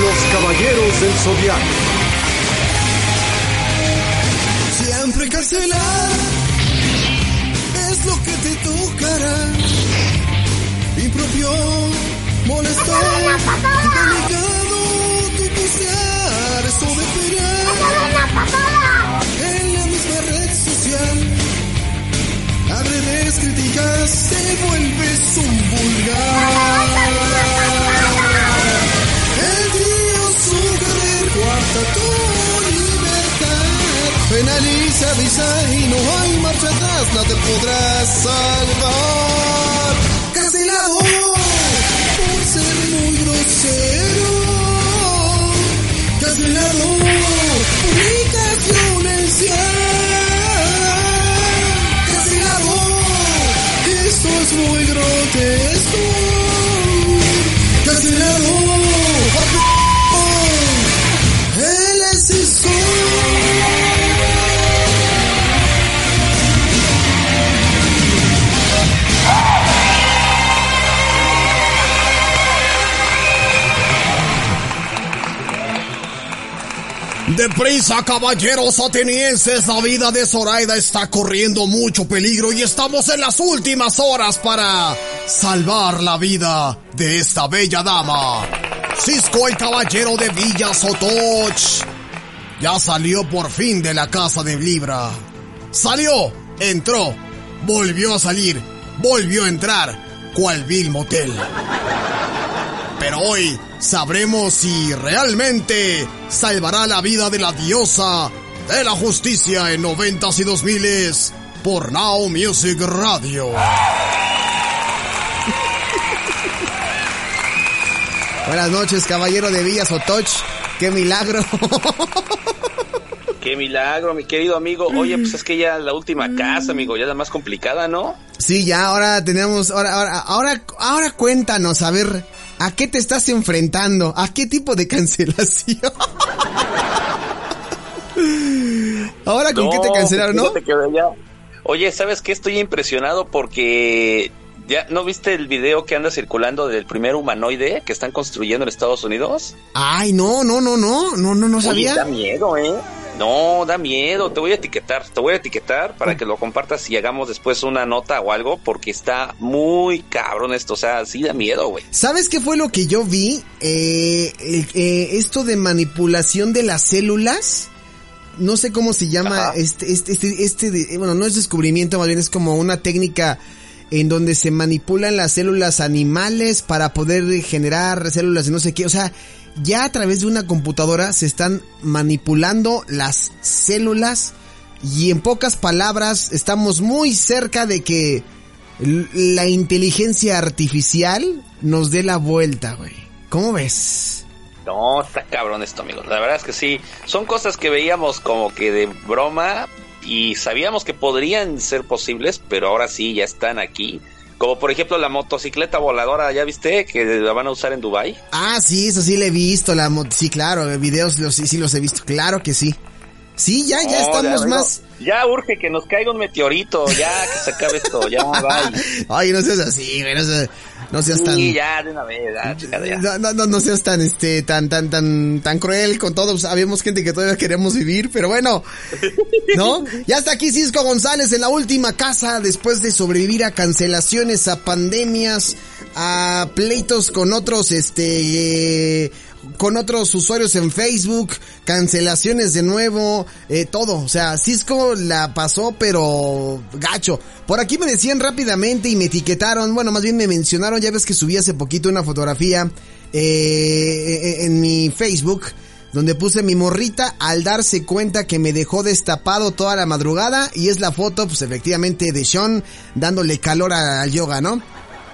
Los Caballeros del Zodiaco. Siempre cancelar es lo que te tocará. Impropio, molesto, delicado, tu posear, eso En la misma red social, abre redes críticas, te vuelves un vulgar. Penaliza, avisa y no hay marcha atrás, no te podrás salvar. Cancelado Deprisa, caballeros atenienses, la vida de Zoraida está corriendo mucho peligro y estamos en las últimas horas para salvar la vida de esta bella dama. Cisco, el caballero de Villa Sotoch, ya salió por fin de la casa de Libra. Salió, entró, volvió a salir, volvió a entrar, cual vil motel. Pero hoy sabremos si realmente salvará la vida de la diosa de la justicia en noventas y dos miles por Now Music Radio. Buenas noches, caballero de Villa Sotoch. Qué milagro. Qué milagro, mi querido amigo. Oye, pues es que ya la última casa, amigo, ya la más complicada, ¿no? Sí, ya ahora tenemos, ahora, ahora, ahora, ahora cuéntanos, a ver, ¿a qué te estás enfrentando? ¿A qué tipo de cancelación? ahora con qué te cancelaron, ¿no? Oye, ¿sabes qué? Estoy impresionado porque ya no viste el video que anda circulando del primer humanoide que están construyendo en Estados Unidos. Ay, no, no, no, no, no, no, no Oye, sabía. da miedo, ¿eh? No, da miedo. Te voy a etiquetar, te voy a etiquetar para que lo compartas y hagamos después una nota o algo porque está muy cabrón esto. O sea, sí da miedo, güey. ¿Sabes qué fue lo que yo vi? Eh, eh, esto de manipulación de las células. No sé cómo se llama este, este, este, este de- bueno, no es descubrimiento, más bien es como una técnica en donde se manipulan las células animales para poder generar células de no sé qué. O sea, ya a través de una computadora se están manipulando las células y en pocas palabras estamos muy cerca de que la inteligencia artificial nos dé la vuelta, güey. ¿Cómo ves? No, está cabrón esto, amigos. La verdad es que sí. Son cosas que veíamos como que de broma y sabíamos que podrían ser posibles, pero ahora sí ya están aquí. Como por ejemplo la motocicleta voladora, ¿ya viste? Que la van a usar en Dubai. Ah, sí, eso sí le he visto, la sí, claro, videos los, sí, sí los he visto, claro que sí. Sí, ya, ya estamos más... Ya urge que nos caiga un meteorito, ya que se acabe esto, ya bye. Ay, no seas así, güey, no seas, no seas tan... Sí, ya de una vez, ya, chingada, ya. No, no, no, no seas tan, este, tan, tan, tan, tan cruel con todos. Habíamos gente que todavía queremos vivir, pero bueno, ¿no? Ya está aquí Cisco González en la última casa después de sobrevivir a cancelaciones, a pandemias, a pleitos con otros, este, eh, con otros usuarios en Facebook, cancelaciones de nuevo, eh, todo. O sea, Cisco la pasó, pero gacho. Por aquí me decían rápidamente y me etiquetaron, bueno, más bien me mencionaron, ya ves que subí hace poquito una fotografía eh, en mi Facebook donde puse mi morrita al darse cuenta que me dejó destapado toda la madrugada y es la foto, pues efectivamente, de Sean dándole calor al yoga, ¿no?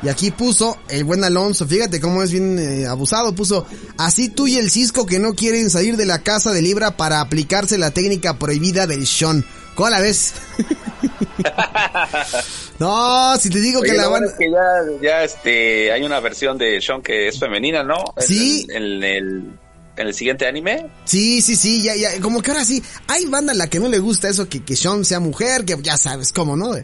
Y aquí puso el buen Alonso, fíjate cómo es bien eh, abusado, puso, así tú y el Cisco que no quieren salir de la casa de Libra para aplicarse la técnica prohibida del Sean. ¿Cómo la ves? no, si te digo que la van... que ya, ya este, hay una versión de Sean que es femenina, ¿no? Sí. En, el, en el siguiente anime. Sí, sí, sí, ya, ya, como que ahora sí, hay banda a la que no le gusta eso, que, que Sean sea mujer, que ya sabes cómo, ¿no?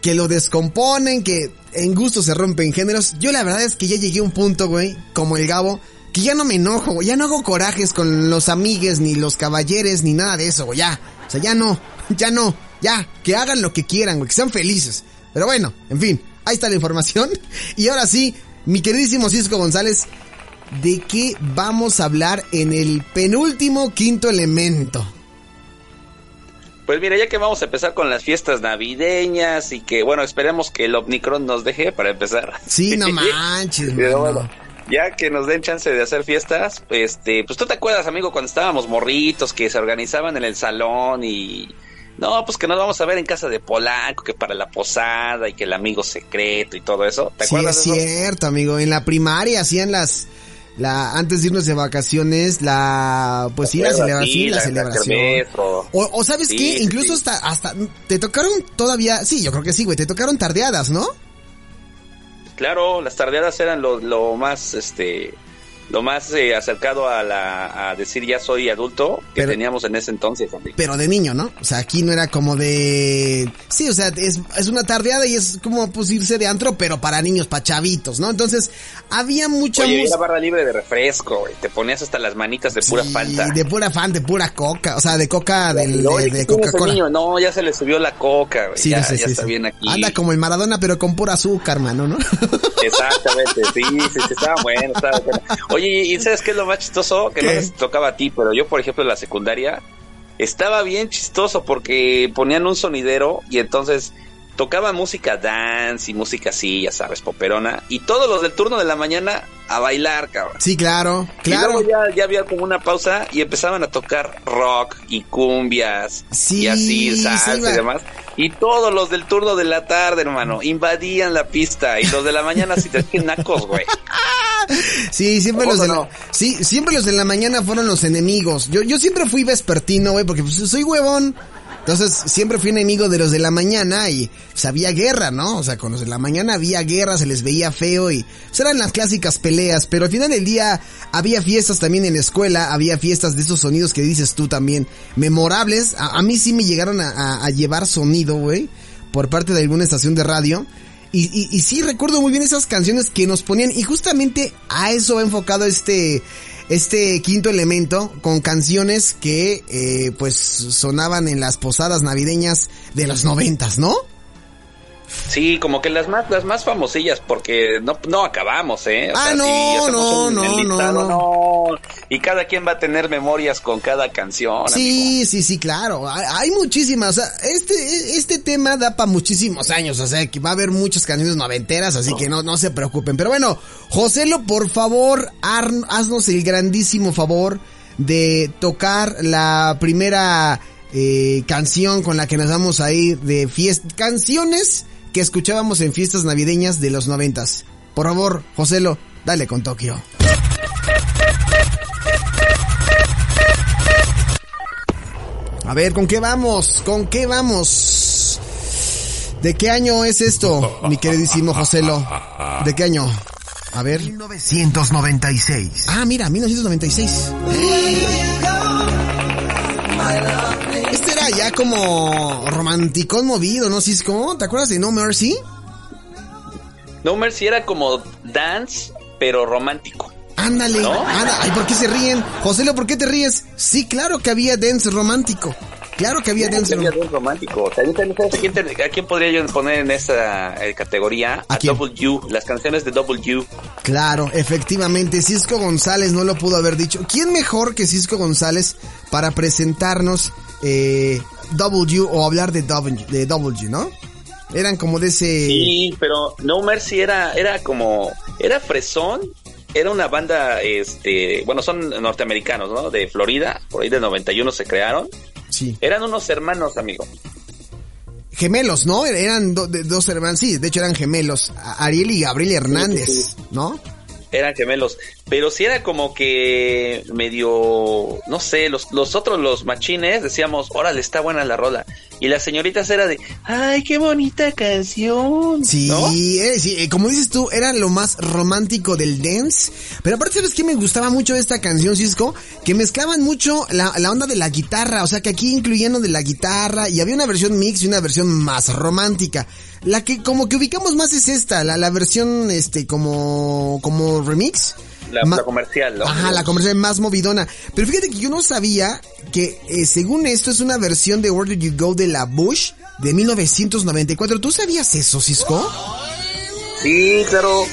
Que lo descomponen, que en gusto se rompen géneros. Yo la verdad es que ya llegué a un punto, güey, como el Gabo, que ya no me enojo, ya no hago corajes con los amigues, ni los caballeres, ni nada de eso, güey, ya. O sea, ya no, ya no, ya, que hagan lo que quieran, güey, que sean felices. Pero bueno, en fin, ahí está la información. Y ahora sí, mi queridísimo Cisco González, ¿de qué vamos a hablar en el penúltimo quinto elemento? Pues mira, ya que vamos a empezar con las fiestas navideñas y que, bueno, esperemos que el Omnicron nos deje para empezar. Sí, no manches. Pero bueno, ya que nos den chance de hacer fiestas, este, pues tú te acuerdas, amigo, cuando estábamos morritos, que se organizaban en el salón y... No, pues que nos vamos a ver en casa de Polanco, que para la posada y que el amigo secreto y todo eso. ¿Te acuerdas? Sí, es cierto, amigo. En la primaria hacían las la antes de irnos de vacaciones, la pues sí, la celebración, la, celebración. O, sabes qué, incluso hasta hasta te tocaron todavía, sí, yo creo que sí, güey, te tocaron tardeadas, ¿no? Claro, las tardeadas eran lo, lo más este lo más eh, acercado a, la, a decir ya soy adulto que teníamos en ese entonces. Pero de niño, ¿no? O sea, aquí no era como de... Sí, o sea, es, es una tardeada y es como pues irse de antro, pero para niños, para chavitos, ¿no? Entonces, había mucha Oye, era barra libre de refresco, Te ponías hasta las manitas de pura falta. de pura fan, de pura coca, o sea, de coca, del, de, Coca-Cola. No, ya se le subió la coca, güey. Sí, ya, sí, ya está bien aquí. Anda como el Maradona, pero con pura azúcar, mano, ¿no? Exactamente, sí, sí, sí, estaba bueno, estaba bueno. Oye, ¿y sabes qué es lo más chistoso? Que no les tocaba a ti, pero yo, por ejemplo, en la secundaria, estaba bien chistoso porque ponían un sonidero y entonces tocaba música dance y música así, ya sabes, poperona, y todos los del turno de la mañana a bailar, cabrón. Sí, claro, claro. Y luego ya, había como una pausa y empezaban a tocar rock y cumbias y así, salsa y demás. Y todos los del turno de la tarde, hermano, invadían la pista y los de la mañana si te nacos, güey. Sí, siempre los de la, sí, siempre los de la mañana fueron los enemigos. Yo, yo siempre fui vespertino, güey, porque pues, soy huevón. Entonces siempre fui enemigo de los de la mañana y pues, había guerra, ¿no? O sea, con los de la mañana había guerra, se les veía feo y pues, eran las clásicas peleas, pero al final del día había fiestas también en la escuela, había fiestas de esos sonidos que dices tú también, memorables. A, mí sí me llegaron a, llevar sonido, güey, por parte de alguna estación de radio. Y, y, y, sí recuerdo muy bien esas canciones que nos ponían y justamente a eso va enfocado este este quinto elemento con canciones que eh, pues sonaban en las posadas navideñas de los noventas, ¿no? Sí, como que las más, las más famosillas, porque no, no acabamos, ¿eh? ah, no, no, no, no, no, Y cada quien va a tener memorias con cada canción. Sí, sí, sí, claro. Hay, muchísimas. O sea, este, este tema da para muchísimos años. O sea, que va a haber muchas canciones noventeras, así que no, no se preocupen. Pero bueno, Joselo, por favor, haznos el grandísimo favor de tocar la primera eh, canción con la que nos vamos a ir de fiesta. Canciones que escuchábamos en fiestas navideñas de los noventas. Por favor, Joselo, dale con Tokio. A ver, ¿con qué vamos? ¿Con qué vamos? ¿De qué año es esto, mi queridísimo Joselo? ¿De qué año? A ver. 1996. Ah, mira, 1996 ya como romántico movido, ¿no? ¿Cómo? ¿Te acuerdas de No Mercy? No Mercy era como dance, pero romántico. Ándale, Ay, ¿por qué se ríen? José, ¿por qué te ríes? Sí, claro que había dance romántico. Claro que había dance, romántico. ¿A quién, podría yo poner en esa eh, categoría? A, W, las canciones de W. Claro, efectivamente, Cisco González no lo pudo haber dicho. ¿Quién mejor que Cisco González para presentarnos eh, W o hablar de W, de W, ¿no? Eran como de ese... Sí, pero No Mercy era, era como... Era fresón, era una banda, este, bueno, son norteamericanos, ¿no? De Florida, por ahí del 91 se crearon. Sí. Eran unos hermanos, amigo. Gemelos, ¿no? Eran do- de- dos hermanos, sí, de hecho eran gemelos. Ariel y Gabriel Hernández, ¿no? Eran gemelos. Pero sí era como que medio, no sé, los, los otros, los machines, decíamos, órale, está buena la rola. Y las señoritas era de, ay, qué bonita canción. Sí, ¿no? eh, sí, eh, como dices tú, era lo más romántico del dance. Pero aparte, ¿sabes qué me gustaba mucho de esta canción, Cisco? Que mezclaban mucho la, la onda de la guitarra. O sea, que aquí incluían lo de la guitarra y había una versión mix y una versión más romántica. La que como que ubicamos más es esta, la, la versión, este, como, como remix. La, la comercial, ¿no? Ajá, la comercial más movidona. Pero fíjate que yo no sabía que, eh, según esto, es una versión de Where Did You Go de la Bush de 1994. ¿Tú sabías eso, Cisco? Sí, claro.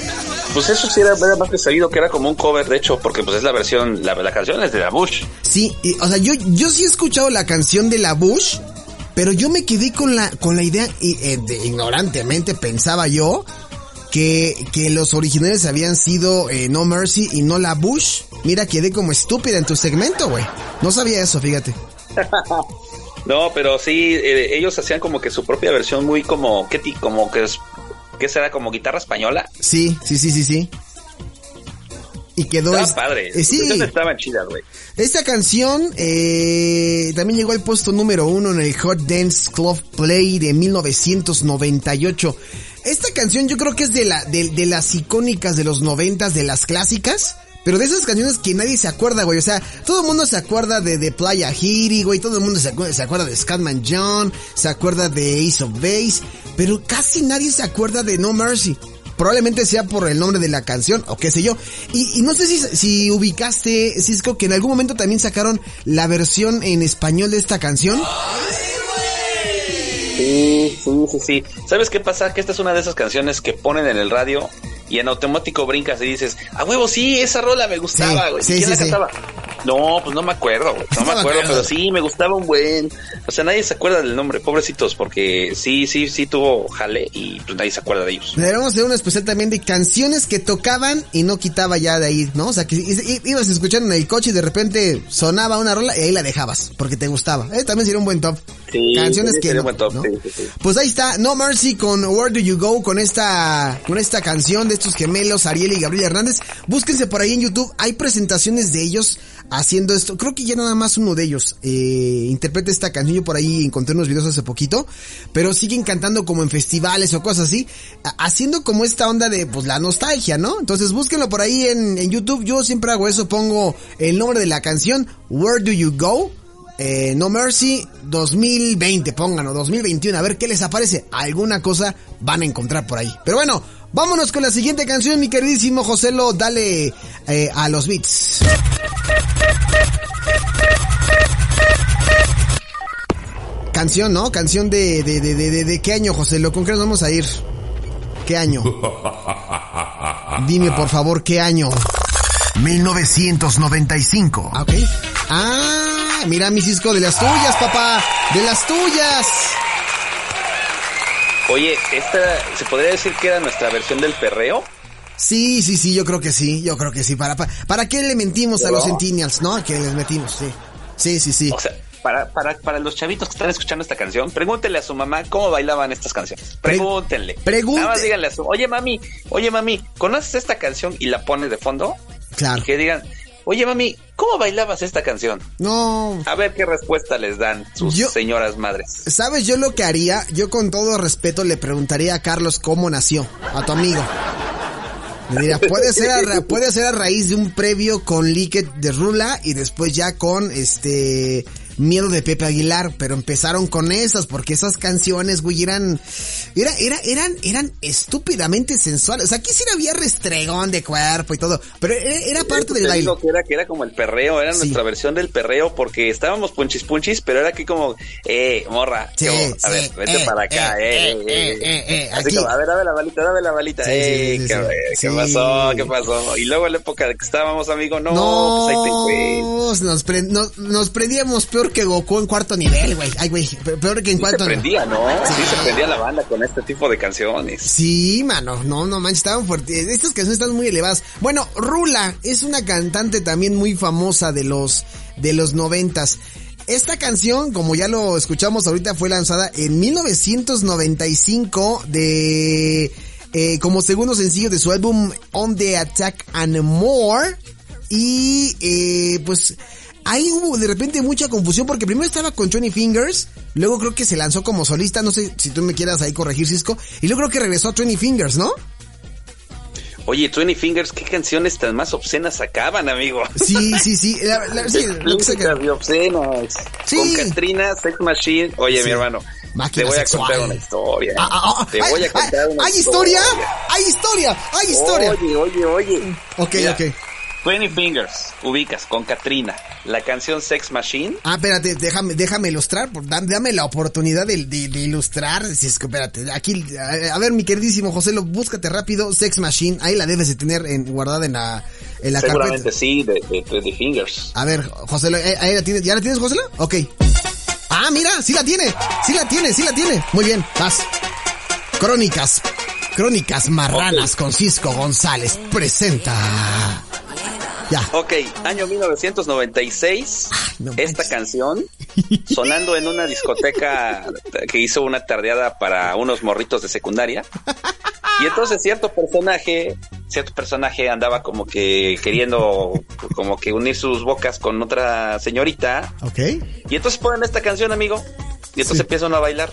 Pues eso sí era, era más que sabido que era como un cover, de hecho, porque pues es la versión, la, la canción es de la Bush. Sí, y, o sea, yo, yo sí he escuchado la canción de la Bush, pero yo me quedé con la, con la idea, y, eh, de- ignorantemente pensaba yo, que, que los originales habían sido eh, No Mercy y no la Bush. Mira, quedé como estúpida en tu segmento, güey. No sabía eso, fíjate. No, pero sí, eh, ellos hacían como que su propia versión muy como, ¿qué ti? Como que es, ¿qué será? Como guitarra española. Sí, sí, sí, sí, sí. Y quedó... Estaba es- padre. eh, sí, estaban chidas, güey. esta canción eh, también llegó al puesto número uno en el Hot Dance Club Play de 1998. Esta canción yo creo que es de, la, de, de las icónicas de los noventas, de las clásicas. Pero de esas canciones que nadie se acuerda, güey. O sea, todo el mundo se acuerda de, de Playa Hiri, güey. Todo el mundo se acuerda, se acuerda de Scatman John. Se acuerda de Ace of Base. Pero casi nadie se acuerda de No Mercy. Probablemente sea por el nombre de la canción o qué sé yo. Y, y no sé si, si ubicaste, Cisco, que en algún momento también sacaron la versión en español de esta canción. Sí, sí, sí, sí. ¿Sabes qué pasa? Que esta es una de esas canciones que ponen en el radio y en automático brincas y dices, a huevo, sí, esa rola me gustaba, güey. sí, ¿Quién la cantaba? No, pues no me acuerdo, güey. No me acuerdo, pero sí, me gustaba un buen. O sea, nadie se acuerda del nombre, pobrecitos, porque sí, sí, sí tuvo jale y pues nadie se acuerda de ellos. Deberíamos hacer una especial también de canciones que tocaban y no quitaba ya de ahí, ¿no? O sea, que ibas escuchando en el coche y de repente sonaba una rola y ahí la dejabas porque te gustaba. Eh, también sería un buen top. Sí, canciones que sería no, un buen top, ¿no? sí, sí, sí. Pues ahí está, No Mercy con Where Do You Go con esta con esta canción de estos gemelos Ariel y Gabriel Hernández. Búsquense por ahí en YouTube, hay presentaciones de ellos haciendo esto. Creo que ya nada más uno de ellos eh, interpreta esta canción. Yo por ahí encontré unos videos hace poquito, pero siguen cantando como en festivales o cosas así, haciendo como esta onda de pues la nostalgia, ¿no? Entonces búsquenlo por ahí en, en YouTube. Yo siempre hago eso, pongo el nombre de la canción Where Do You Go eh, No Mercy 2020, pónganlo, 2021, a ver qué les aparece. Alguna cosa van a encontrar por ahí. Pero bueno, vámonos con la siguiente canción, mi queridísimo Joselo, dale eh, a los beats. Canción, ¿no? Canción de, de, de, de, de, de qué año, Joselo, ¿con qué nos vamos a ir? ¿Qué año? Dime por favor, ¿qué año? 1995. Ah, ok. Ah, mira mi Cisco, de las tuyas, papá. De las tuyas. Oye, esta, ¿se podría decir que era nuestra versión del perreo? Sí, sí, sí, yo creo que sí, yo creo que sí. ¿Para, para, para qué le mentimos a los Centennials, no? Que les metimos, sí. Sí, sí, sí. O sea, para, para, para los chavitos que están escuchando esta canción, pregúntenle a su mamá cómo bailaban estas canciones. Pregúntenle. pregunte- Nada más díganle a su, oye mami, oye mami, ¿conoces esta canción? Y la pone de fondo. Claro. Y que digan, oye mami, ¿cómo bailabas esta canción? No, A ver qué respuesta les dan sus Yo- señoras madres. ¿sabes yo lo que haría? Yo con todo respeto le preguntaría a Carlos cómo nació, a tu amigo. Le diría, puede ser a, puede ser a raíz de un previo con Liquid de Rula y después ya con este Miedo de Pepe Aguilar, pero empezaron con esas porque esas canciones, güey, eran era era eran eran estúpidamente sensuales. O sea, aquí sí había restregón de cuerpo y todo, pero era, era parte del baile. que era, que era como el perreo, era Sí. nuestra versión del perreo porque estábamos punchis punchis, pero era aquí como, eh, morra, Sí, ¿qué hubo? a ver, vete eh, para acá, eh, eh, eh, eh, eh. eh, eh, Así aquí. como, a ver, dame la balita, dame la balita, eh, qué, sí. ¿qué Sí. pasó? ¿Qué pasó? Y luego en la época de que estábamos, amigo, no, pues ahí te. No, nos, pre- nos, nos prendíamos peor peor que Goku en cuarto nivel, güey. Ay, güey, peor que en Sí se cuarto nivel. prendía, ¿no? Sí. se prendía la banda con este tipo de canciones. Sí, mano, no, no manches, estaban fuertes. Estas canciones están muy elevadas. Bueno, Rula es una cantante también muy famosa de los, de los noventas. Esta canción, como ya lo escuchamos ahorita, fue lanzada en 1995 de, eh, como segundo sencillo de su álbum On the Attack and More. Y, eh, pues, ahí hubo de repente mucha confusión porque primero estaba con 20 Fingers, luego creo que se lanzó como solista, no sé si tú me quieras ahí corregir Cisco, y luego creo que regresó a 20 Fingers, ¿no? Oye, Twenty Fingers, ¿qué canciones tan más obscenas sacaban, amigo? Sí, sí, sí, la- la- sí, lo que saca- Explícitas y obscenas. Sí. Con Katrina, Sex Machine. Oye, Sí. mi hermano, Máquina te voy a contar una historia. Ah, ah, ah, te voy a contar una ¿Hay historia? ¿Hay historia? ¿Hay historia? Oye, oye, oye. ok, Mira, ok. Twenty Fingers, ubicas, con Katrina. La canción Sex Machine. Ah, espérate, déjame, déjame ilustrar, dame la oportunidad de, de- de ilustrar, si es que, espérate, aquí, a, a ver, mi queridísimo José, lo búscate rápido, Sex Machine, ahí la debes de tener en, guardada en la, en la Seguramente carpeta. sí, de, de Twenty Fingers. A ver, José, eh, ahí la tienes, ¿ya la tienes, José? Ok. Ah, mira, sí la tiene, sí la tiene, sí la tiene. Muy bien, vas. Crónicas, Crónicas Marranas con Cisco González presenta. Ya. Ok, año 1996, no esta canción sonando en una discoteca que hizo una tardeada para unos morritos de secundaria. Y entonces cierto personaje, cierto personaje andaba como que queriendo como que unir sus bocas con otra señorita. Ok. Y entonces ponen esta canción, amigo. Y entonces Sí. empiezan a bailar.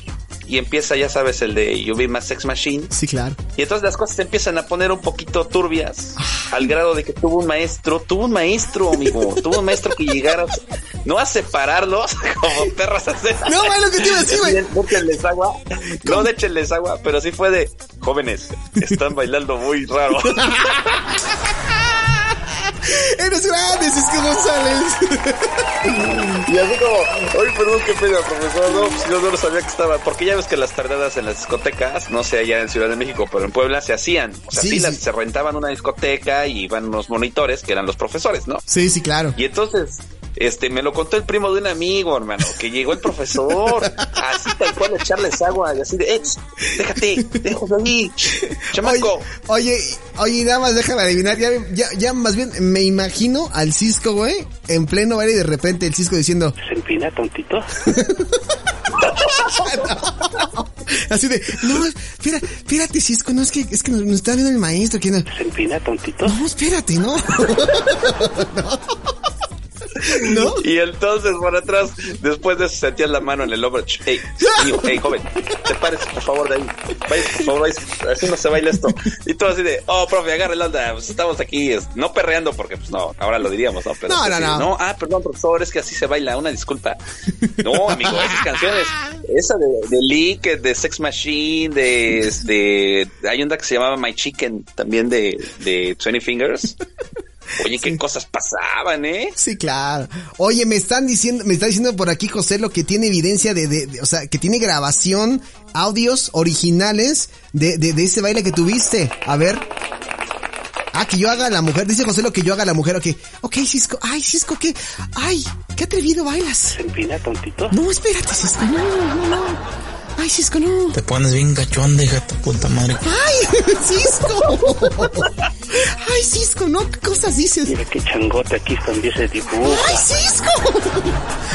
Y empieza, ya sabes, el de You Be My Sex Machine. Sí, claro. Y entonces las cosas se empiezan a poner un poquito turbias, al grado de que tuvo un maestro, tuvo un maestro, amigo, tuvo un maestro que llegara, no a separarlos como perras a. No, es lo que te iba a decir, güey. No échenles agua, no de échenles agua, pero sí fue de, jóvenes, están bailando muy raro. Eres grande, Cisco González. Y así como, oye, perdón, qué pena, profesor, no, pues yo no lo sabía que estaba, porque ya ves que las tardadas en las discotecas, no sé allá en Ciudad de México, pero en Puebla se hacían, o sea, Sí, sí, sí. las- se rentaban una discoteca y iban unos monitores que eran los profesores, ¿no? Sí, sí, claro. Y entonces, este, me lo contó el primo de un amigo, hermano, que llegó el profesor, así tal cual, a echarles agua, y así de, eh, déjate, déjate ahí, chamaco. Oye, oye, oye, nada más déjame adivinar, ya, ya, ya más bien me imagino al Cisco, güey, en pleno baile y de repente el Cisco diciendo, Se empina, tontito. así de, no, espera, espérate Cisco, no, es que, es que nos, nos está viendo el maestro, no, Se empina, tontito. no, espérate, no. ¿No? Y entonces por atrás, después de eso sentías la mano en el hombro. Hey, niño, hey, joven, te pares por favor de ahí. Vaya, por favor, vaya, así no se baila esto. Y tú así de, oh, profe, agarre la onda, pues estamos aquí, no perreando porque pues no, ahora lo diríamos, ¿no? Pero No, no, no. ah, perdón, profesor, es que así se baila, una disculpa. No, amigo, esas canciones, esa de, de Leak, de Sex Machine, de este, hay una que se llamaba My Chicken, también de, de 20 Fingers. Oye, qué cosas pasaban, ¿eh? Sí, claro. Oye, me están diciendo, me está diciendo por aquí José lo que tiene evidencia de, de, de- o sea, que tiene grabación, audios originales de, de, de ese baile que tuviste. A ver. Ah, que yo haga la mujer. Dice José lo que yo haga la mujer. Ok, ok, Cisco. Ay, Cisco, ¿qué? Ay, qué atrevido bailas. Se empina, tontito. No, espérate, Cisco. No, no, no. Ay, Cisco, no. Te pones bien gachonda, hija de tu puta madre. Ay, Cisco. Ay, Cisco, no, ¿qué cosas dices? Mira qué changote aquí también se dibuja. ¡Ay, Cisco!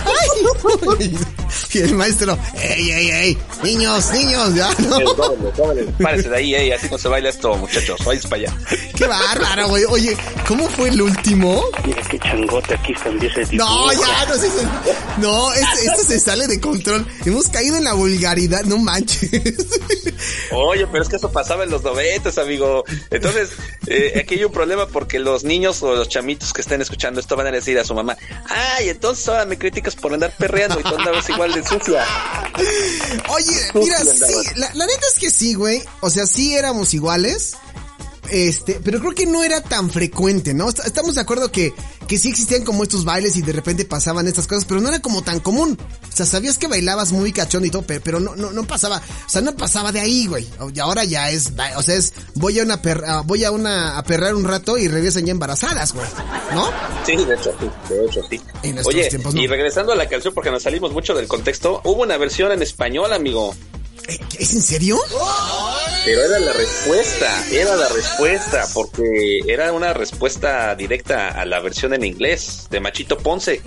¡Ay! Y el maestro, ¡ey, ey, ey! Niños, niños, ya, ¿no? Párese de ahí, eh, así no se baila esto, muchachos. Vais para allá. ¡Qué bárbaro, güey! Oye, ¿cómo fue el último? Mira qué changote aquí también se dibuja. No, ya, no sé. No, esto, esto se sale de control. Hemos caído en la vulgaridad, no manches. Oye, pero es que eso pasaba en los noventas, amigo. Entonces, eh, aquí hay un problema porque los niños o los chamitos que estén escuchando esto van a decir a su mamá, ay, entonces ahora me criticas por andar perreando y tú andabas igual de sucia. Oye, mira, sí, la, la neta es que sí, güey. O sea, sí éramos iguales. Este, pero creo que no era tan frecuente, ¿no? Est- Estamos de acuerdo que, que sí existían como estos bailes y de repente pasaban estas cosas, pero no era como tan común. O sea, sabías que bailabas muy cachón y todo, pe- pero no, no, no pasaba, o sea, no pasaba de ahí, güey. Y ahora ya es, o sea, es, voy a una perra, voy a una, a perrar un rato y regresan ya embarazadas, güey. ¿No? Sí, de hecho sí, de hecho sí. En Oye, tiempos no. y regresando a la canción porque nos salimos mucho del contexto, hubo una versión en español, amigo. Eh, ¿Es en serio? Pero era la respuesta, era la respuesta, porque era una respuesta directa a la versión en inglés de Machito Ponce.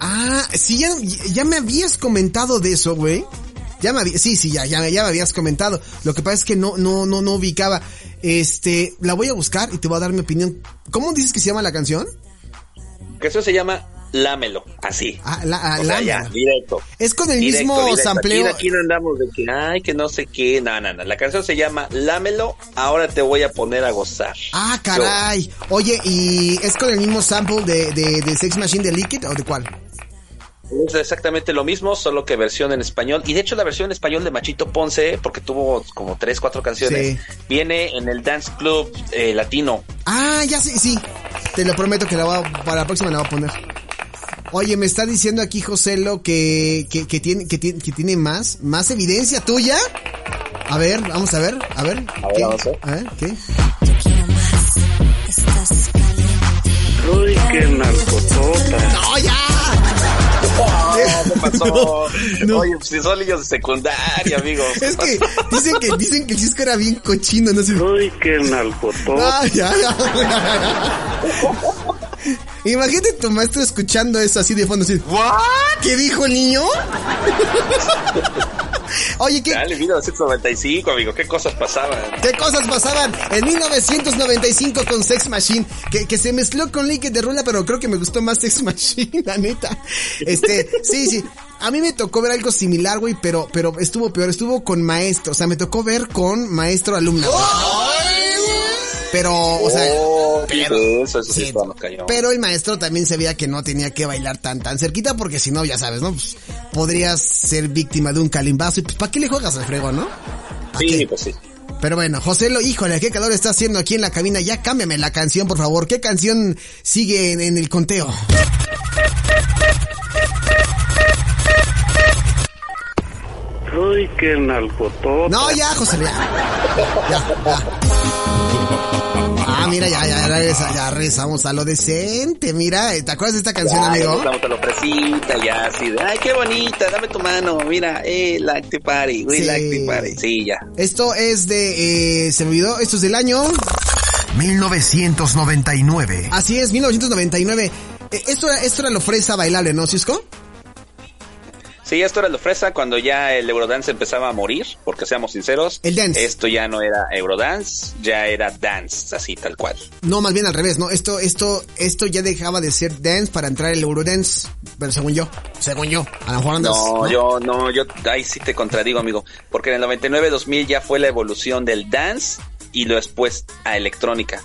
Ah, sí, ya, ya me habías comentado de eso, güey. Ya me sí, sí, ya, ya, ya me habías comentado. Lo que pasa es que no, no, no, no ubicaba. Este, la voy a buscar y te voy a dar mi opinión. ¿Cómo dices que se llama la canción? Que eso se llama Lámelo, así. Ah, la, ah, o sea, ya, directo. Es con el Directo, mismo directo. sampleo. Aquí, aquí no andamos de que, ay, que no sé qué, no, no, no. La canción se llama Lámelo, ahora te voy a poner a gozar. Ah, caray. Oye, ¿y es con el mismo sample de, de, de Sex Machine de Liquid o de cuál? Es exactamente lo mismo, solo que versión en español. Y de hecho la versión en español de Machito Ponce, porque tuvo como tres, cuatro canciones, Sí. viene en el Dance Club eh, Latino. Ah, ya sí, sí. Te lo prometo que la voy a- para la próxima la voy a poner. Oye, me está diciendo aquí Joselo que, que, que tiene, que tiene, que tiene más, más evidencia tuya. A ver, vamos a ver, a ver. A ver, ¿qué? vamos a ver. A ver, ¿qué? Uy, qué narcotota. ¡No, ya! ¿Qué pasó? No. Oye, pues si son niños de secundaria, amigos. Es que dicen que, dicen que el disco era bien cochino, no sé. Uy, qué narcotota. Ah, ya, ya, ya. Imagínate tu maestro escuchando eso así de fondo, así. ¿Qué dijo el niño? Oye, ¿qué, Dale, 1995, amigo, qué cosas pasaban. ¿Qué cosas pasaban en 1995 con Sex Machine? Que, que se mezcló con Liquid de Rula, pero creo que me gustó más Sex Machine, la neta. Este, sí, sí. A mí me tocó ver algo similar, güey, pero, pero estuvo peor. Estuvo con maestro. O sea, me tocó ver con maestro-alumna. güey. Pero, o sea, Oh, pero- eso, eso sí, sí, pero el maestro también se veía que no tenía que bailar tan tan cerquita porque si no, ya sabes, ¿no? Pues, podrías ser víctima de un calimbazo y pues ¿para qué le juegas al frego, no? ¿Pa' Sí, qué? pues sí. Pero bueno, José, lo, híjole, qué calor está haciendo aquí en la cabina. Ya cámbiame la canción, por favor. ¿Qué canción sigue en, en el conteo? Uy, qué narcotota. No, ya, José, ya. Ya, ya. Ah, mira, ya, ya, regresa, ya regresamos a lo decente. Mira, ¿te acuerdas de esta canción, Ya, amigo? Estamos a lo fresita, ya así de, ay, qué bonita, dame tu mano, mira, eh, like to party, we Sí. like to party. Sí, ya. Esto es de, eh, se me olvidó, esto es del año, 1999. así es, 1999. Eh, Esto, era- esto era lo fresa bailable, ¿no, Cisco? Sí, esto era lo fresa cuando ya el Eurodance empezaba a morir, porque seamos sinceros. El dance. Esto ya no era Eurodance, ya era dance, así tal cual. No, más bien al revés, ¿no? Esto, esto, esto ya dejaba de ser dance para entrar el Eurodance, pero según yo, según yo, a lo mejor andas, No, yo, no, yo, ahí sí te contradigo, amigo. Porque en el 99-2000 ya fue la evolución del dance y lo después a electrónica.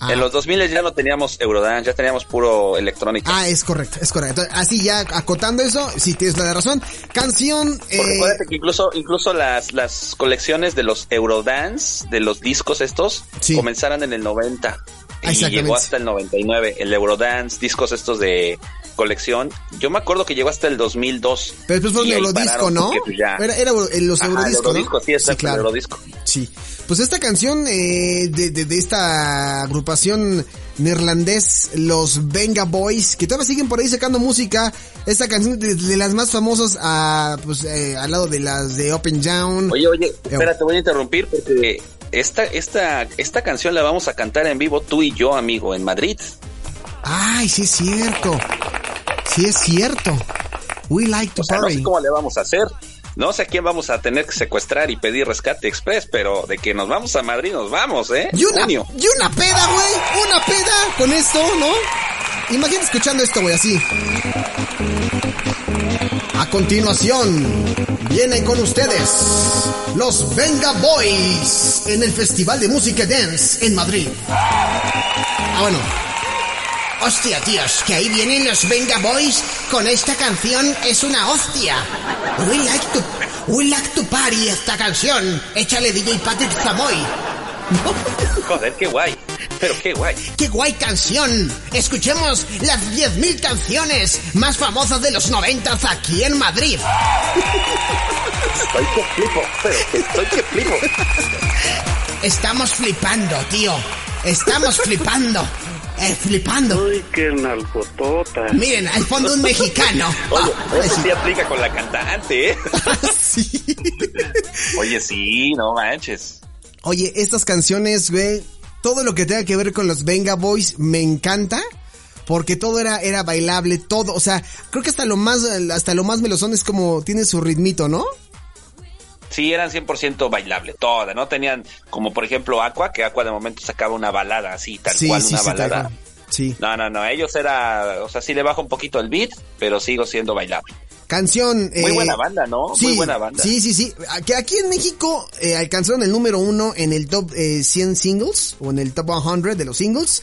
Ah. En los 2000 ya no teníamos Eurodance, ya teníamos puro electrónica. Ah, es correcto, es correcto. Entonces, así ya acotando eso, sí tienes la razón. Canción, Porque eh, acuérdate que incluso, incluso las, las colecciones de los Eurodance, de los discos estos, Sí. comenzaron en el 90. Y Exactamente. llegó hasta el 99. El Eurodance, discos estos de colección. Yo me acuerdo que llegó hasta el 2002. pero después fue un Eurodisco, ¿no? pues, ya- Era, era los Ajá, el. Eurodisco, sí, el claro. Eurodisco. Sí. Pues esta canción eh, de, de, de esta agrupación neerlandés, los Venga Boys, que todavía siguen por ahí sacando música. Esta canción de, de las más famosas a, pues, eh, al lado de las de Open Down. Oye, oye, espera, te voy a interrumpir porque esta, esta, esta canción la vamos a cantar en vivo tú y yo, amigo, en Madrid. Ay, sí es cierto. Sí es cierto. We like to O sea, no party. sé cómo le vamos a hacer. No sé a quién vamos a tener que secuestrar y pedir rescate express, pero de que nos vamos a Madrid, nos vamos, ¿eh? Y una, Junio. y una peda, güey. Una peda con esto, ¿no? Imagínate escuchando esto, güey, así. A continuación, viene con ustedes los Venga Boys en el Festival de Música Dance en Madrid. Ah, bueno. Hostia, tíos, que ahí vienen los Venga Boys con esta canción, es una hostia. We like to, we like to party esta canción. Échale DJ Patrick Zamoy. Joder, qué guay. Pero qué guay. ¡Qué guay canción! Escuchemos las 10.000 canciones más famosas de los 90 aquí en Madrid. Estoy que flipo, pero que estoy que flipo. Estamos flipando, tío. Estamos flipando. Eh, flipando. Uy, qué nalgotota. Miren, al fondo un mexicano. Oye, Ah, eso sí. sí aplica con la cantante, ¿eh? Sí. Oye, sí, no manches. Oye, estas canciones, güey, todo lo que tenga que ver con los Venga Boys me encanta. Porque todo era, era bailable, todo, o sea, creo que hasta lo más, hasta lo más melosón es como, tiene su ritmito, ¿no? Sí, eran 100% bailable, todas, ¿no? Tenían, como por ejemplo Aqua, que Aqua de momento sacaba una balada así, tal sí, cual, sí, una sí, balada. Sí. No, no, no, ellos era, o sea, sí le bajo un poquito el beat, pero sigo siendo bailable. Canción. Muy eh, buena banda, ¿no? Sí, Muy buena banda. Sí, sí, sí. Que aquí en México eh, alcanzaron el número uno en el top eh, 100 singles o en el top 100 de los singles.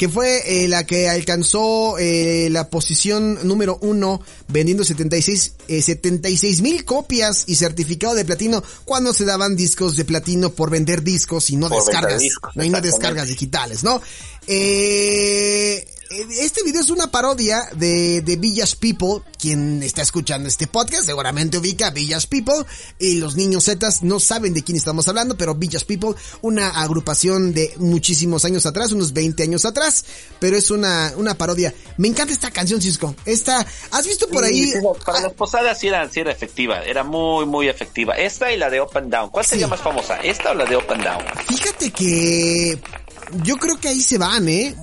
Que fue eh, la que alcanzó eh, la posición número uno vendiendo 76 eh, 76 mil copias y certificado de platino cuando se daban discos de platino por vender discos y no Por descargas. discos, no hay descargas digitales, ¿no? Eh, este video es una parodia de, de Villas People. Quien está escuchando este podcast seguramente ubica a Villas People. Y los niños Zetas no saben de quién estamos hablando, pero Villas People, una agrupación de muchísimos años atrás, unos 20 años atrás. Pero es una, una parodia. Me encanta esta canción, Cisco. Esta, ¿has visto por ahí? Sí, para las posadas sí era, sí era efectiva, era muy, muy efectiva. Esta y la de Up and Down. ¿Cuál sería Sí. más famosa? ¿Esta o la de Up and Down? Fíjate que yo creo que ahí se van, ¿eh?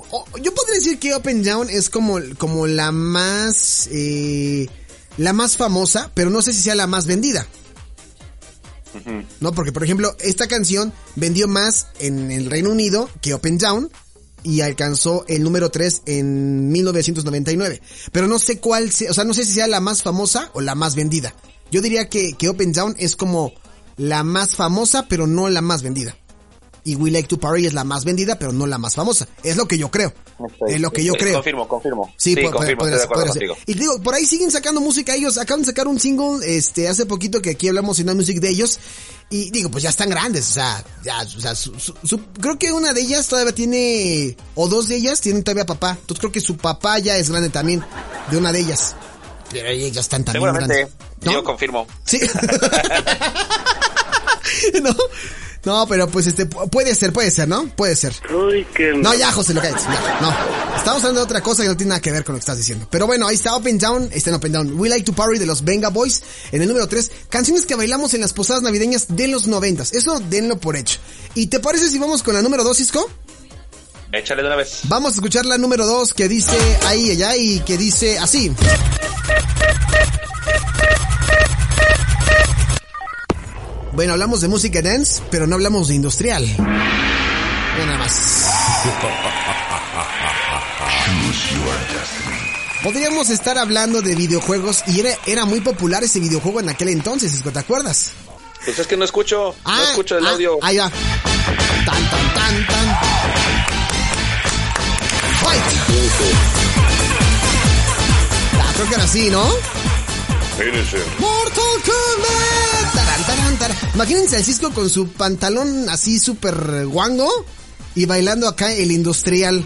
Yo podría decir que Up and Down es como, como la más, eh, la más famosa, pero no sé si sea la más vendida. No, porque por ejemplo, esta canción vendió más en el Reino Unido que Up and Down y alcanzó el número 3 en 1999. Pero no sé cuál, sea, o sea, no sé si sea la más famosa o la más vendida. Yo diría que, que Up and Down es como la más famosa, pero no la más vendida. Y We Like to Party es la más vendida, pero no la más famosa. Es lo que yo creo. Es lo que yo Sí, creo. Confirmo, confirmo. Sí, po- confirmo, estoy de. Y digo, por ahí siguen sacando música ellos. Acaban de sacar un single, este, hace poquito que aquí hablamos en la music de ellos. Y digo, pues ya están grandes, o sea, ya, o sea, su- su- su- creo que una de ellas todavía tiene, o dos de ellas tienen todavía papá. Entonces creo que su papá ya es grande también, de una de ellas. Pero ellas ya están también Seguramente, grandes. ¿No? yo confirmo. Sí. no, no, pero pues este, pu- puede ser, puede ser, ¿no? Puede ser. Uy, qué No, ya, José, lo que ya, no. Estamos hablando de otra cosa que no tiene nada que ver con lo que estás diciendo. Pero bueno, ahí está Up and Down, está en Up and Down. We Like to Party de los Venga Boys. En el número 3, canciones que bailamos en las posadas navideñas de los noventas. Eso denlo por hecho. ¿Y te parece si vamos con la número 2, Cisco? Échale de una vez. Vamos a escuchar la número 2 que dice ahí, allá y que dice así. Bueno, hablamos de música dance, pero no hablamos de industrial. Nada más. Podríamos estar hablando de videojuegos y era, era muy popular ese videojuego en aquel entonces, ¿te acuerdas? Pues es que no escucho, no escucho el ah, audio. Ahí va. Tan, tan, tan, tan. Fight. Ah, creo que era así, ¿no? Mortal Kombat. Imagínense al Cisco con su pantalón así súper guango y bailando acá el industrial.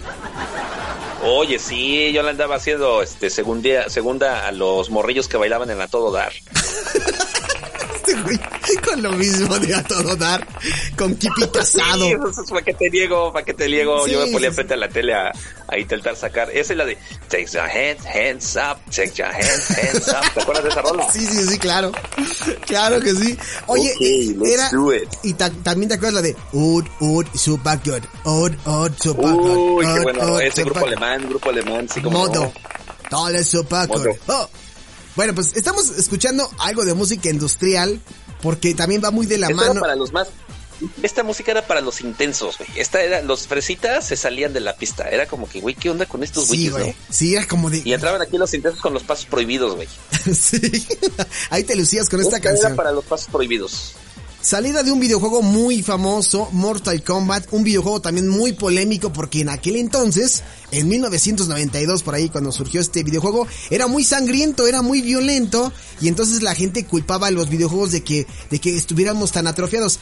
Oye, sí, yo le andaba haciendo este segunda, segunda a los morrillos que bailaban en la todo dar. Este güey con lo mismo de a todo dar, con kipito asado. Sí, eso es para que te niego, para que te niego. Sí, Yo me ponía frente a la tele a, a intentar sacar. Esa es la de Take your hands, hands up, take your hands, hands up. ¿Te acuerdas de esa rola? Sí, sí, sí, claro. Claro que sí. Oye, Ok, let's era. do it. Y ta- también te acuerdas la de Ud, Ud, super good. Ud, Ud, super good. Uy, qué bueno. Ese grupo alemán, grupo alemán, sí, como Modo. no. Todo es super good. Modo. Oh. Bueno, pues estamos escuchando algo de música industrial porque también va muy de la era mano. para los más. Esta música era para los intensos, güey. Esta era, los fresitas se salían de la pista. Era como que, güey, ¿qué onda con estos Sí, güeyes, güey. no? Sí, era como de. Y entraban aquí los intensos con los pasos prohibidos, güey. sí. Ahí te lucías con esta Esta canción. era para los pasos prohibidos. Salida de un videojuego muy famoso, Mortal Kombat, un videojuego también muy polémico porque en aquel entonces, en 1992 por ahí cuando surgió este videojuego, era muy sangriento, era muy violento y entonces la gente culpaba a los videojuegos de que de que estuviéramos tan atrofiados.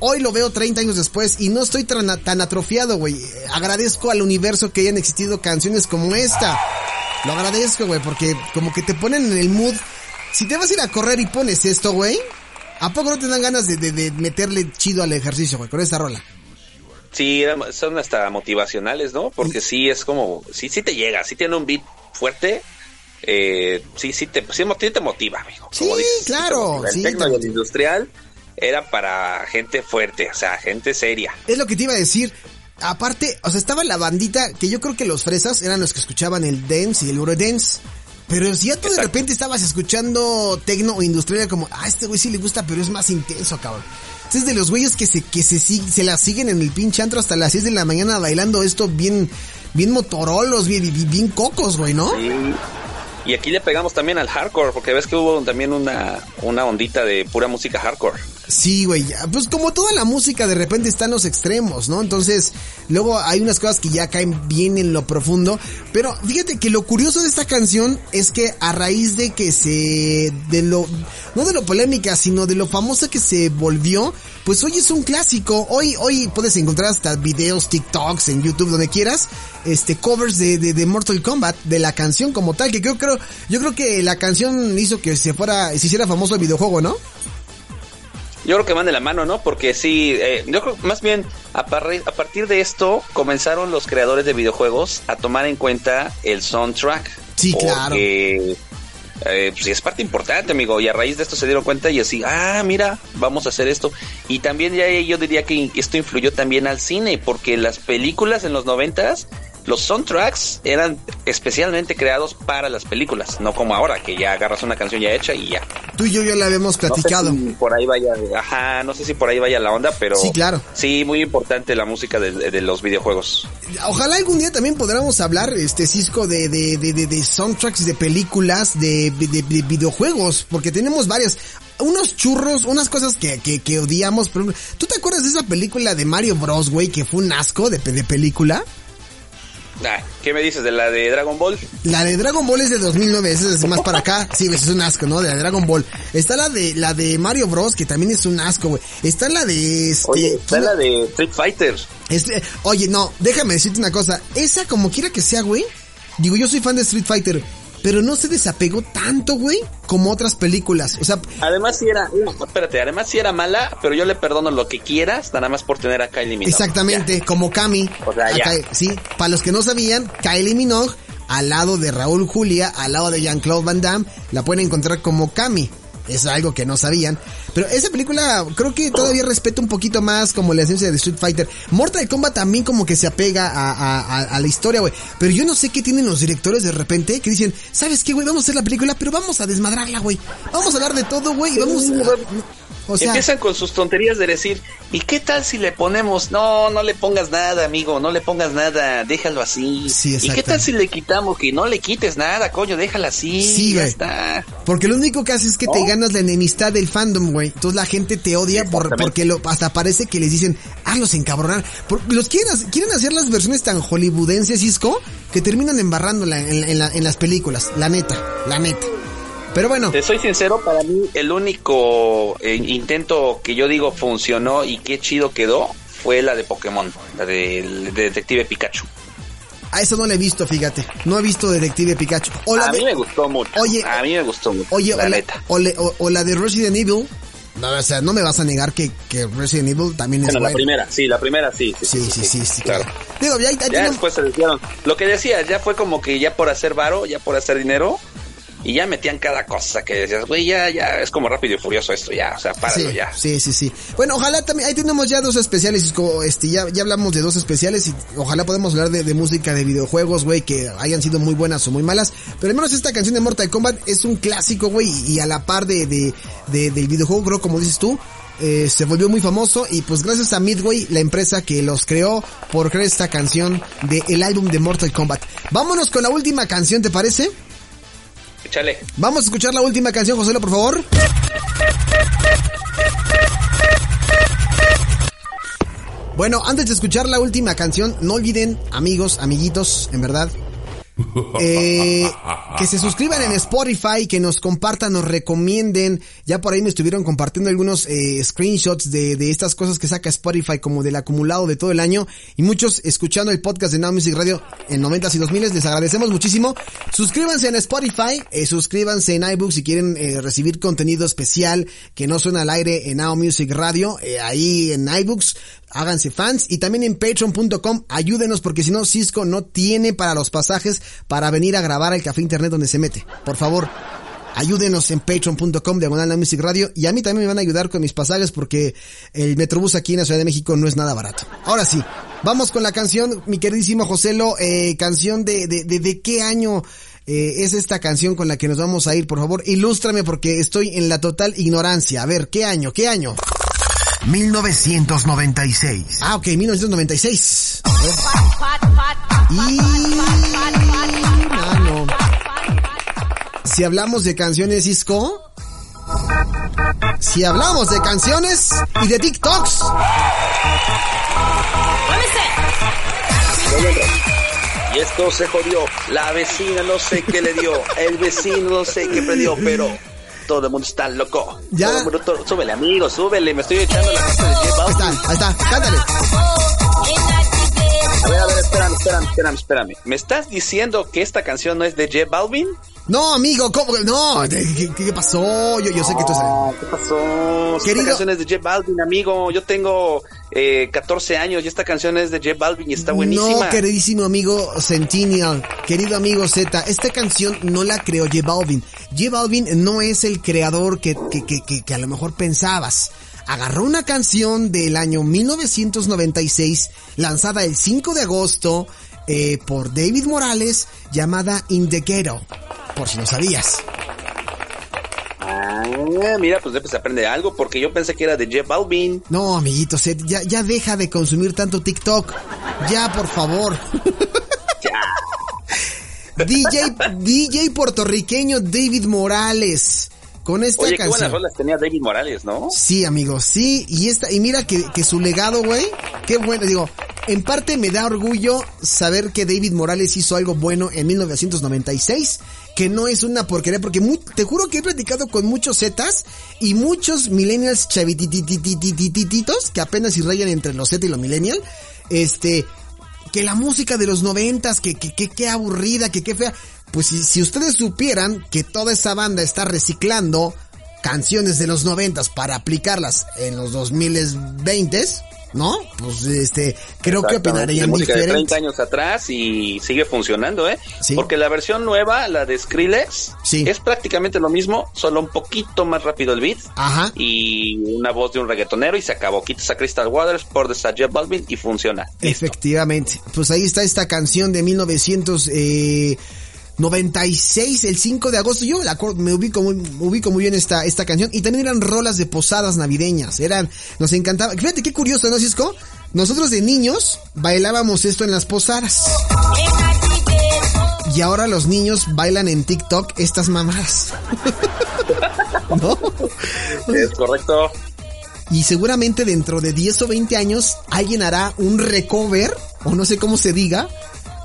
hoy lo veo 30 años después y no estoy tan, atrofiado, güey. Agradezco al universo que hayan existido canciones como esta. Lo agradezco, güey, porque como que te ponen en el mood. Si te vas a ir a correr y pones esto, güey, ¿a poco no te dan ganas de, de- de meterle chido al ejercicio, güey, con esta rola? Sí, son hasta motivacionales, ¿no? Porque sí es como, sí, sí te llega, sí tiene un beat fuerte, eh, sí, sí te, sí, te motiva, amigo. Sí, como dices, claro. El sí, tecno y el industrial era para gente fuerte, o sea, gente seria. Es lo que te iba a decir. Aparte, o sea, estaba la bandita que yo creo que los fresas eran los que escuchaban el dance y el eurodance. Pero si ya tú de repente estabas escuchando tecno o industrial, como, ah, este güey sí le gusta, pero es más intenso, cabrón. Es de los güeyes que se, que se, se la siguen en el pinche antro hasta las 6 de la mañana bailando esto bien, bien motorolos, bien, bien, bien cocos, güey, ¿no? Sí. Y aquí le pegamos también al hardcore, porque ves que hubo también una, una ondita de pura música hardcore. Sí, güey, pues como toda la música de repente está en los extremos, ¿no? Entonces, luego hay unas cosas que ya caen bien en lo profundo, pero fíjate que lo curioso de esta canción es que a raíz de que se, de lo, no de lo polémica, sino de lo famosa que se volvió, pues hoy es un clásico, hoy, hoy puedes encontrar hasta videos, TikToks, en YouTube, donde quieras, este, covers de, de, de Mortal Kombat, de la canción como tal, que creo, creo, yo creo que la canción hizo que se fuera, se hiciera famoso el videojuego, ¿no? Yo creo que van de la mano, ¿no? Porque sí, eh, yo creo más bien a, partir de esto comenzaron los creadores de videojuegos a tomar en cuenta el soundtrack. Sí, claro. Porque eh, pues, es parte importante, amigo. Y a raíz de esto se dieron cuenta y así, ah, mira, vamos a hacer esto. Y también ya yo diría que esto influyó también al cine, porque las películas en los noventas, los soundtracks eran especialmente creados para las películas, no como ahora, que ya agarras una canción ya hecha y ya. Tú y yo ya la habíamos platicado. No sé si por ahí vaya, ajá, no sé si por ahí vaya la onda, pero Sí, claro. Sí, muy importante la música de, de los videojuegos. Ojalá algún día también podamos hablar, este Cisco, de, de, de, de, de soundtracks de películas, de, de, de videojuegos, porque tenemos varias. Unos churros, unas cosas que, que, que odiamos. ¿Tú te acuerdas de esa película de Mario Bros, güey, que fue un asco de, de película? Ah, ¿Qué me dices de la de Dragon Ball? La de Dragon Ball es de 2009, esa es más para acá. Sí, es un asco, ¿no? De la de Dragon Ball. Está la de la de Mario Bros, que también es un asco, güey. Está la de este... Oye, está la de Street Fighter. Este, oye, no, déjame decirte una cosa. Esa, como quiera que sea, güey. Digo, yo soy fan de Street Fighter. Pero no se desapegó tanto, güey, como otras películas. O sea, Además sí era, no, espérate, además sí era mala, pero yo le perdono lo que quieras, nada más por tener a Kylie Minogue. exactamente, como Cami. O sea, ya. Sí, para los que no sabían, Kylie Minogue, al lado de Raúl Julia, al lado de Jean-Claude Van Damme, la pueden encontrar como Cami. Es algo que no sabían. Pero esa película creo que todavía respeta un poquito más como la esencia de Street Fighter. Mortal Kombat también como que se apega a, a, a, a la historia, güey. Pero yo no sé qué tienen los directores de repente que dicen, ¿sabes qué, güey? Vamos a hacer la película, pero vamos a desmadrarla, güey. Vamos a hablar de todo, güey. y Vamos a... O sea, Empiezan con sus tonterías de decir, ¿y qué tal si le ponemos? No, no le pongas nada, amigo, no le pongas nada, déjalo así. Sí, ¿Y qué tal si le quitamos? Que no le quites nada, coño, déjala así. Sí, ya está. Porque lo único que hace es que te ganas la enemistad del fandom, güey. Entonces la gente te odia por, porque lo, hasta parece que les dicen, ah, los encabronar. Los quieren, hacer- quieren hacer las versiones tan hollywoodenses, Cisco, que terminan embarrándola en, en, la- en las películas. La neta, la neta. Pero bueno, Te soy sincero, para mí el único eh, intento que yo digo funcionó y qué chido quedó fue la de Pokémon, la del de Detective Pikachu. a eso no le he visto, fíjate. No he visto Detective Pikachu. O la a de, mí me gustó mucho. Oye, a mí me gustó mucho. oye, o la la, neta. o le- o- o la de Resident Evil. No, o sea, no me vas a negar que, que Resident Evil también es Bueno, la primera, sí, la primera sí. Sí, sí, sí, sí, claro. claro. Digo, ya, ya Ya tiene- después se desviaron. Lo que decía, ya fue como que ya por hacer varo, ya por hacer dinero, y ya metían cada cosa que decías, güey, ya, ya, es como rápido y furioso esto, ya, o sea, páralo sí, ya. Sí, sí, sí. Bueno, ojalá también, ahí tenemos ya dos especiales, como, este, ya, ya hablamos de dos especiales y ojalá podamos hablar de, de música de videojuegos, güey, que hayan sido muy buenas o muy malas. Pero al menos esta canción de Mortal Kombat es un clásico, güey, y a la par de, de, de- del videojuego, creo, como dices tú, eh, se volvió muy famoso y pues gracias a Midway, la empresa que los creó por crear esta canción del álbum de Mortal Kombat. Vámonos con la última canción, ¿te parece? Vamos a escuchar la última canción, José, por favor. Bueno, antes de escuchar la última canción, no olviden, amigos, amiguitos, en verdad, Eh, que se suscriban en Spotify, que nos compartan, nos recomienden. Ya por ahí me estuvieron compartiendo algunos eh, screenshots de, de estas cosas que saca Spotify como del acumulado de todo el año. Y muchos escuchando el podcast de Now Music Radio en 90 y 2000 les agradecemos muchísimo. Suscríbanse en Spotify, eh, suscríbanse en iBooks si quieren recibir contenido especial que no suena al aire en Now Music Radio. ahí en iBooks háganse fans y también en patreon.com ayúdenos porque si no Cisco no tiene para los pasajes para venir a grabar al café internet donde se mete. Por favor, ayúdenos en patreon.com diagonal la music radio y a mí también me van a ayudar con mis pasajes porque el metrobús aquí en la Ciudad de México no es nada barato. Ahora sí, vamos con la canción, mi queridísimo Joselo, eh, canción de, de, de, qué año eh, es esta canción con la que nos vamos a ir, por favor, ilústrame porque estoy en la total ignorancia. A ver, ¿qué año? ¿Qué año? 1996. Ah, ok, 1996. A ver. Y... Mano. Si hablamos de canciones Cisco, si hablamos de canciones y de TikToks, Y esto se jodió. La vecina no sé qué le dio. El vecino no sé qué prendió, pero todo el mundo está loco. Ya. Todo el mundo, todo- súbele, amigo, súbele. Me estoy echando la casa de J ahí está, ahí está, cántale. A ver, a ver, espérame, espérame, espérame, espérame. ¿Me estás diciendo que esta canción no es de J Balvin? No, amigo, ¿cómo? que- No, ¿qué, qué- pasó? Yo, yo sé que tú sabes. ¿Qué pasó? Querido- Esta canción es de J Balvin, amigo. Yo tengo eh, 14 años y esta canción es de J Balvin y está buenísima. No, queridísimo amigo Centennial, querido amigo Z, esta canción no la creó J Balvin. J Balvin no es el creador que, que, que, que, que a lo mejor pensabas. Agarró una canción del año 1996, lanzada el 5 de agosto eh, por David Morales, llamada In the Ghetto, por si no sabías. Ah, mira, pues después se aprende algo porque yo pensé que era de J Balvin. No, amiguito ya, ya deja de consumir tanto TikTok. Ya, por favor. DJ, DJ puertorriqueño David Morales. Con esta Oye, qué buenas canción. rolas tenía David Morales, ¿no? Sí, amigo, sí. Y esta, y mira que, que su legado, güey. Qué bueno, digo. En parte me da orgullo saber que David Morales hizo algo bueno en 1996. Que no es una porquería, porque te juro que he platicado con muchos zetas y muchos millennials chavitititititititos que apenas si rayan entre los Z y los millennial. Este, que la música de los noventas, que, que, que, aburrida, que qué fea. Pues si, si ustedes supieran que toda esa banda está reciclando canciones de los noventas para aplicarlas en los 2020, ¿no? Pues este, creo que opinarían de música de diferente. 30 años atrás y sigue funcionando, ¿eh? Sí. Porque la versión nueva, la de Skrillex, Sí. es prácticamente lo mismo, solo un poquito más rápido el beat Ajá. y una voz de un reggaetonero y se acabó. Quitas a Crystal Waters, por a J Balvin y funciona. Listo. Efectivamente. Pues ahí está esta canción de 1996, el 5 de agosto. Yo la me ubico muy, ubico muy bien esta, esta canción. Y también eran rolas de posadas navideñas. Eran, nos encantaba. Fíjate qué curioso, ¿no, Cisco? Nosotros de niños bailábamos esto en las posadas. Y ahora los niños bailan en TikTok estas mamadas. ¿No? Es correcto. Y seguramente dentro de 10 o 20 años alguien hará un recover, o no sé cómo se diga,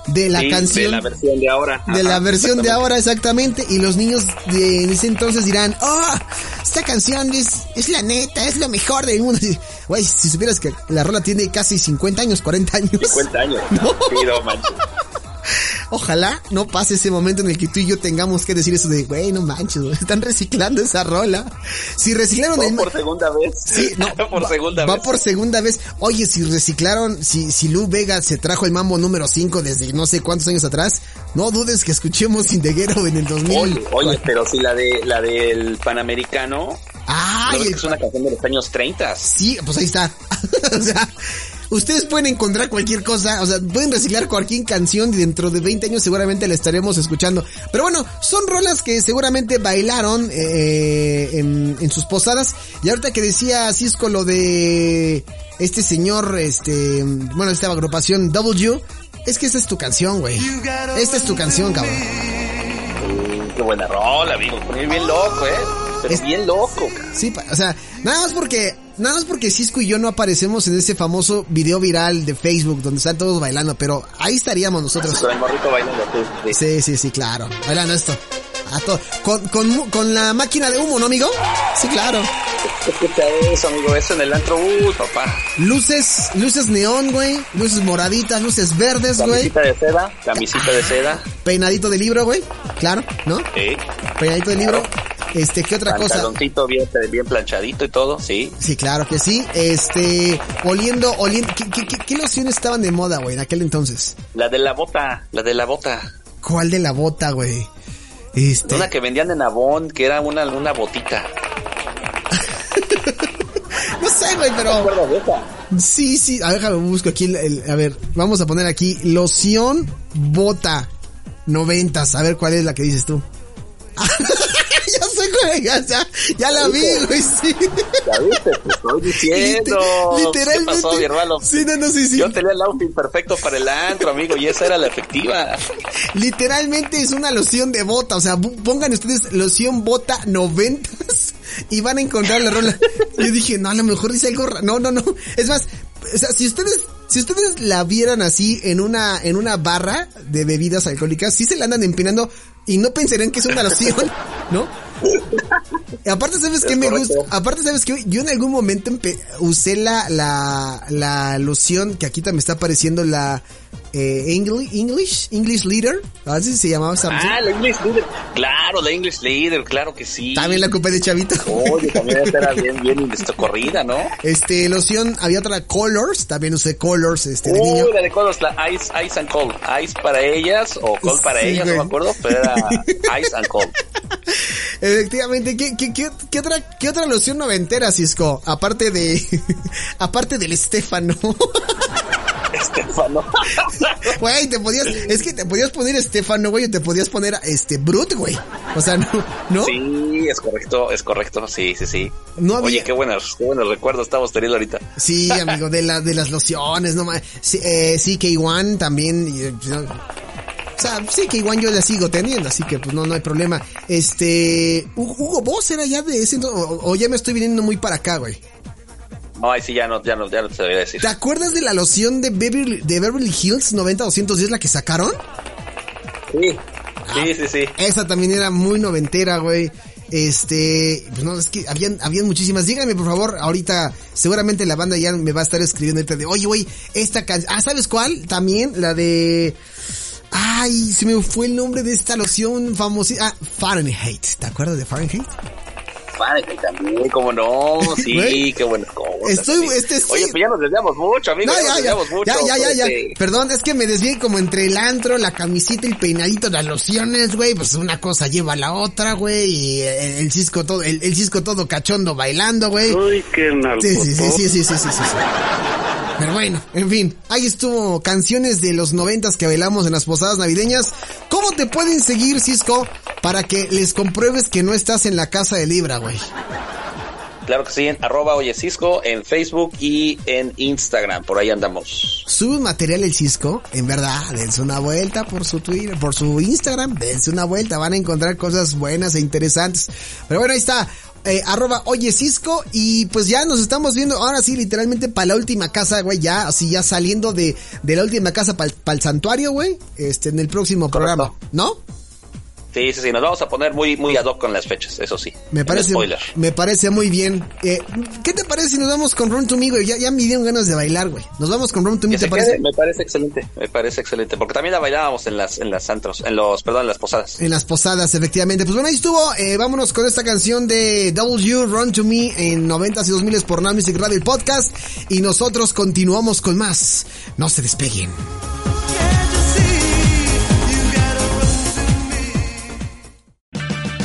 de la Sí, canción. De la versión de ahora. de la Ajá, versión de exactamente. ahora exactamente y los niños de en ese entonces dirán oh esta canción es, es la neta es lo mejor del mundo güey si supieras que la rola tiene casi 50 años 40 años 50 años. Sí, no manches. Ojalá no pase ese momento en el que tú y yo tengamos que decir eso de güey no manches están reciclando esa rola si reciclaron el ¿Va por segunda vez? Sí, no, por va, segunda va vez. por segunda vez. Oye, si reciclaron, si, si Lu Vega se trajo el mambo número 5 desde no sé cuántos años atrás, no dudes que escuchemos Sindeguero en el 2000. Oye, oye, pero si la de la del Panamericano, Ay, ¿no ves el- que es una canción de los años 30? sí, pues ahí está. o sea, ustedes pueden encontrar cualquier cosa, o sea, pueden reciclar cualquier canción y dentro de 20 años seguramente la estaremos escuchando. Pero bueno, son rolas que seguramente bailaron eh, en, en sus posadas. Y ahorita que decía Cisco lo de este señor, este, bueno, esta agrupación W, es que esta es tu canción, güey. Esta es tu canción, cabrón. Mm, Qué buena rola, amigo. Bien loco, ¿eh? Pero Es- bien loco. cara. Sí, o sea, nada más porque nada más porque Cisco y yo no aparecemos en ese famoso video viral de Facebook donde están todos bailando, pero ahí estaríamos nosotros. Con el morrito bailando. Sí, sí. Sí, sí, sí, claro. Bailando esto. A to- con, con, con la máquina de humo, ¿no, amigo? Sí, claro. Escucha eso, amigo. Eso en el antro. Uh, papá. Luces, luces neón, güey. Luces moraditas, luces verdes, güey. Camisita de seda. Camisita de seda. Peinadito de libro, güey. Claro, ¿no? Sí. Peinadito de libro. Este, ¿qué otra cosa? Pantaloncito bien, bien planchadito y todo. Sí. Sí, claro que sí. Este, oliendo, oliendo. ¿Qué, qué, qué, qué lociones estaban de moda, güey, en aquel entonces? La de la bota. La de la bota. ¿Cuál de la bota, güey? Este. Una que vendían en Avon, que era una, una botita. No sé, güey, pero. Sí, sí. A ver, déjame busco aquí. el- el- a ver, vamos a poner aquí loción bota noventas. A ver cuál es la que dices tú. ya la vi, güey, sí. ¿Ya viste? Te estoy diciendo. Liter- literalmente. ¿Qué pasó, mi hermano? Sí, no, no, sí, sí. Yo tenía el outfit perfecto para el antro, amigo, y esa era la efectiva. Literalmente es una loción de bota. O sea, pongan ustedes loción bota noventas y van a encontrar la rola. Yo dije, no, a lo mejor dice algo No, no, no. Es más, o sea, si ustedes, si ustedes la vieran así en una, en una barra de bebidas alcohólicas, sí se la andan empinando y no pensarían que es una loción, ¿no? Aparte, ¿sabes qué me gusta? Aparte, ¿sabes qué? Yo en algún momento usé la, la, la loción que aquí también me está apareciendo la eh, English, English, English Leader. Así se llamaba esa. Ah, la English Leader. Claro, la English Leader, claro que sí. También la ocupé de chavito. Oye, también esta era bien, bien corrida, ¿no? Este, loción, había otra Colors, también usé Colors, este, de niño. Uy, la de Colors, la Ice, Ice and Cold. Ice para ellas o Cold para Sí, ellas, güey. no me acuerdo, pero era Ice and Cold. Efectivamente, ¿qué, qué, qué, qué otra, qué otra loción noventera, Cisco? Aparte de, aparte del Estefano. Estefano. Güey, te podías, es que te podías poner Estefano, güey, o te podías poner, este, Brut, güey. O sea, no, ¿no? Sí, es correcto, es correcto, sí, sí, sí. No había- Oye, qué buenos, qué buenos recuerdos estamos teniendo ahorita. Sí, amigo, de la, de las lociones, no más. Sí, eh, sí, K1 también. eh, no. O sea, sí, K1 yo la sigo teniendo, así que pues no, no hay problema. Este, Hu- Hugo Boss era ya de ese, entonces, o, o ya me estoy viniendo muy para acá, güey. No, ahí sí ya no, ya no, ya no te debería decir. ¿Te acuerdas de la loción de Beverly, de Beverly Hills 90-210, la que sacaron? Sí, sí, sí, sí. Esa también era muy noventera, güey. Este, pues no, es que habían, habían muchísimas. Díganme, por favor, ahorita, seguramente la banda ya me va a estar escribiendo ahorita de, oye, güey, esta canción. Ah, ¿sabes cuál? También la de. Ay, se me fue el nombre de esta loción famosa. Ah, Fahrenheit. ¿Te acuerdas de Fahrenheit? Fahrenheit también, cómo no, sí, Güey. qué buenas cosas. Estoy- sí. este sí. Oye, pues ya nos desviamos mucho, amigo, No, ya, ya, nos ya, mucho. ya, ya, ya, ya. Este, Perdón, es que me desvié como entre el antro, la camisita, el peinadito, las lociones, güey. Pues una cosa lleva a la otra, güey. Y el, el cisco todo, el, el cisco todo cachondo bailando, güey. Uy, qué Sí, sí, sí, sí, sí, sí, sí, sí, sí. Pero bueno, en fin, ahí estuvo canciones de los noventas que bailamos en las posadas navideñas. ¿Cómo te pueden seguir, Cisco, para que les compruebes que no estás en la casa de Libra, güey? Claro que sí, en arroba oye Cisco, en Facebook y en Instagram, por ahí andamos. Sube material el Cisco, en verdad, dense una vuelta por su Twitter, por su Instagram, dense una vuelta, van a encontrar cosas buenas e interesantes. Pero bueno, ahí está, eh, arroba oye Cisco, y pues ya nos estamos viendo, ahora sí, literalmente para la última casa, güey, ya, así ya saliendo de, de la última casa para el santuario, güey, este, en el próximo programa, ¿no? Sí, sí, sí, nos vamos a poner muy, muy ad hoc con las fechas, eso sí. Me parece, Spoiler. me parece muy bien. Eh, ¿Qué te parece si nos vamos con Run to Me, güey? Ya, ya me dieron ganas de bailar, güey. Nos vamos con Run to Me, ¿te parece? quede, me parece excelente, me parece excelente, porque también la bailábamos en las, en las antros, en los, perdón, en las posadas. En las posadas, efectivamente. Pues bueno, ahí estuvo. Eh, vámonos con esta canción de W, Run to Me, en 90 y 2000 por Now Music Radio, el podcast. Y nosotros continuamos con más. No se despeguen.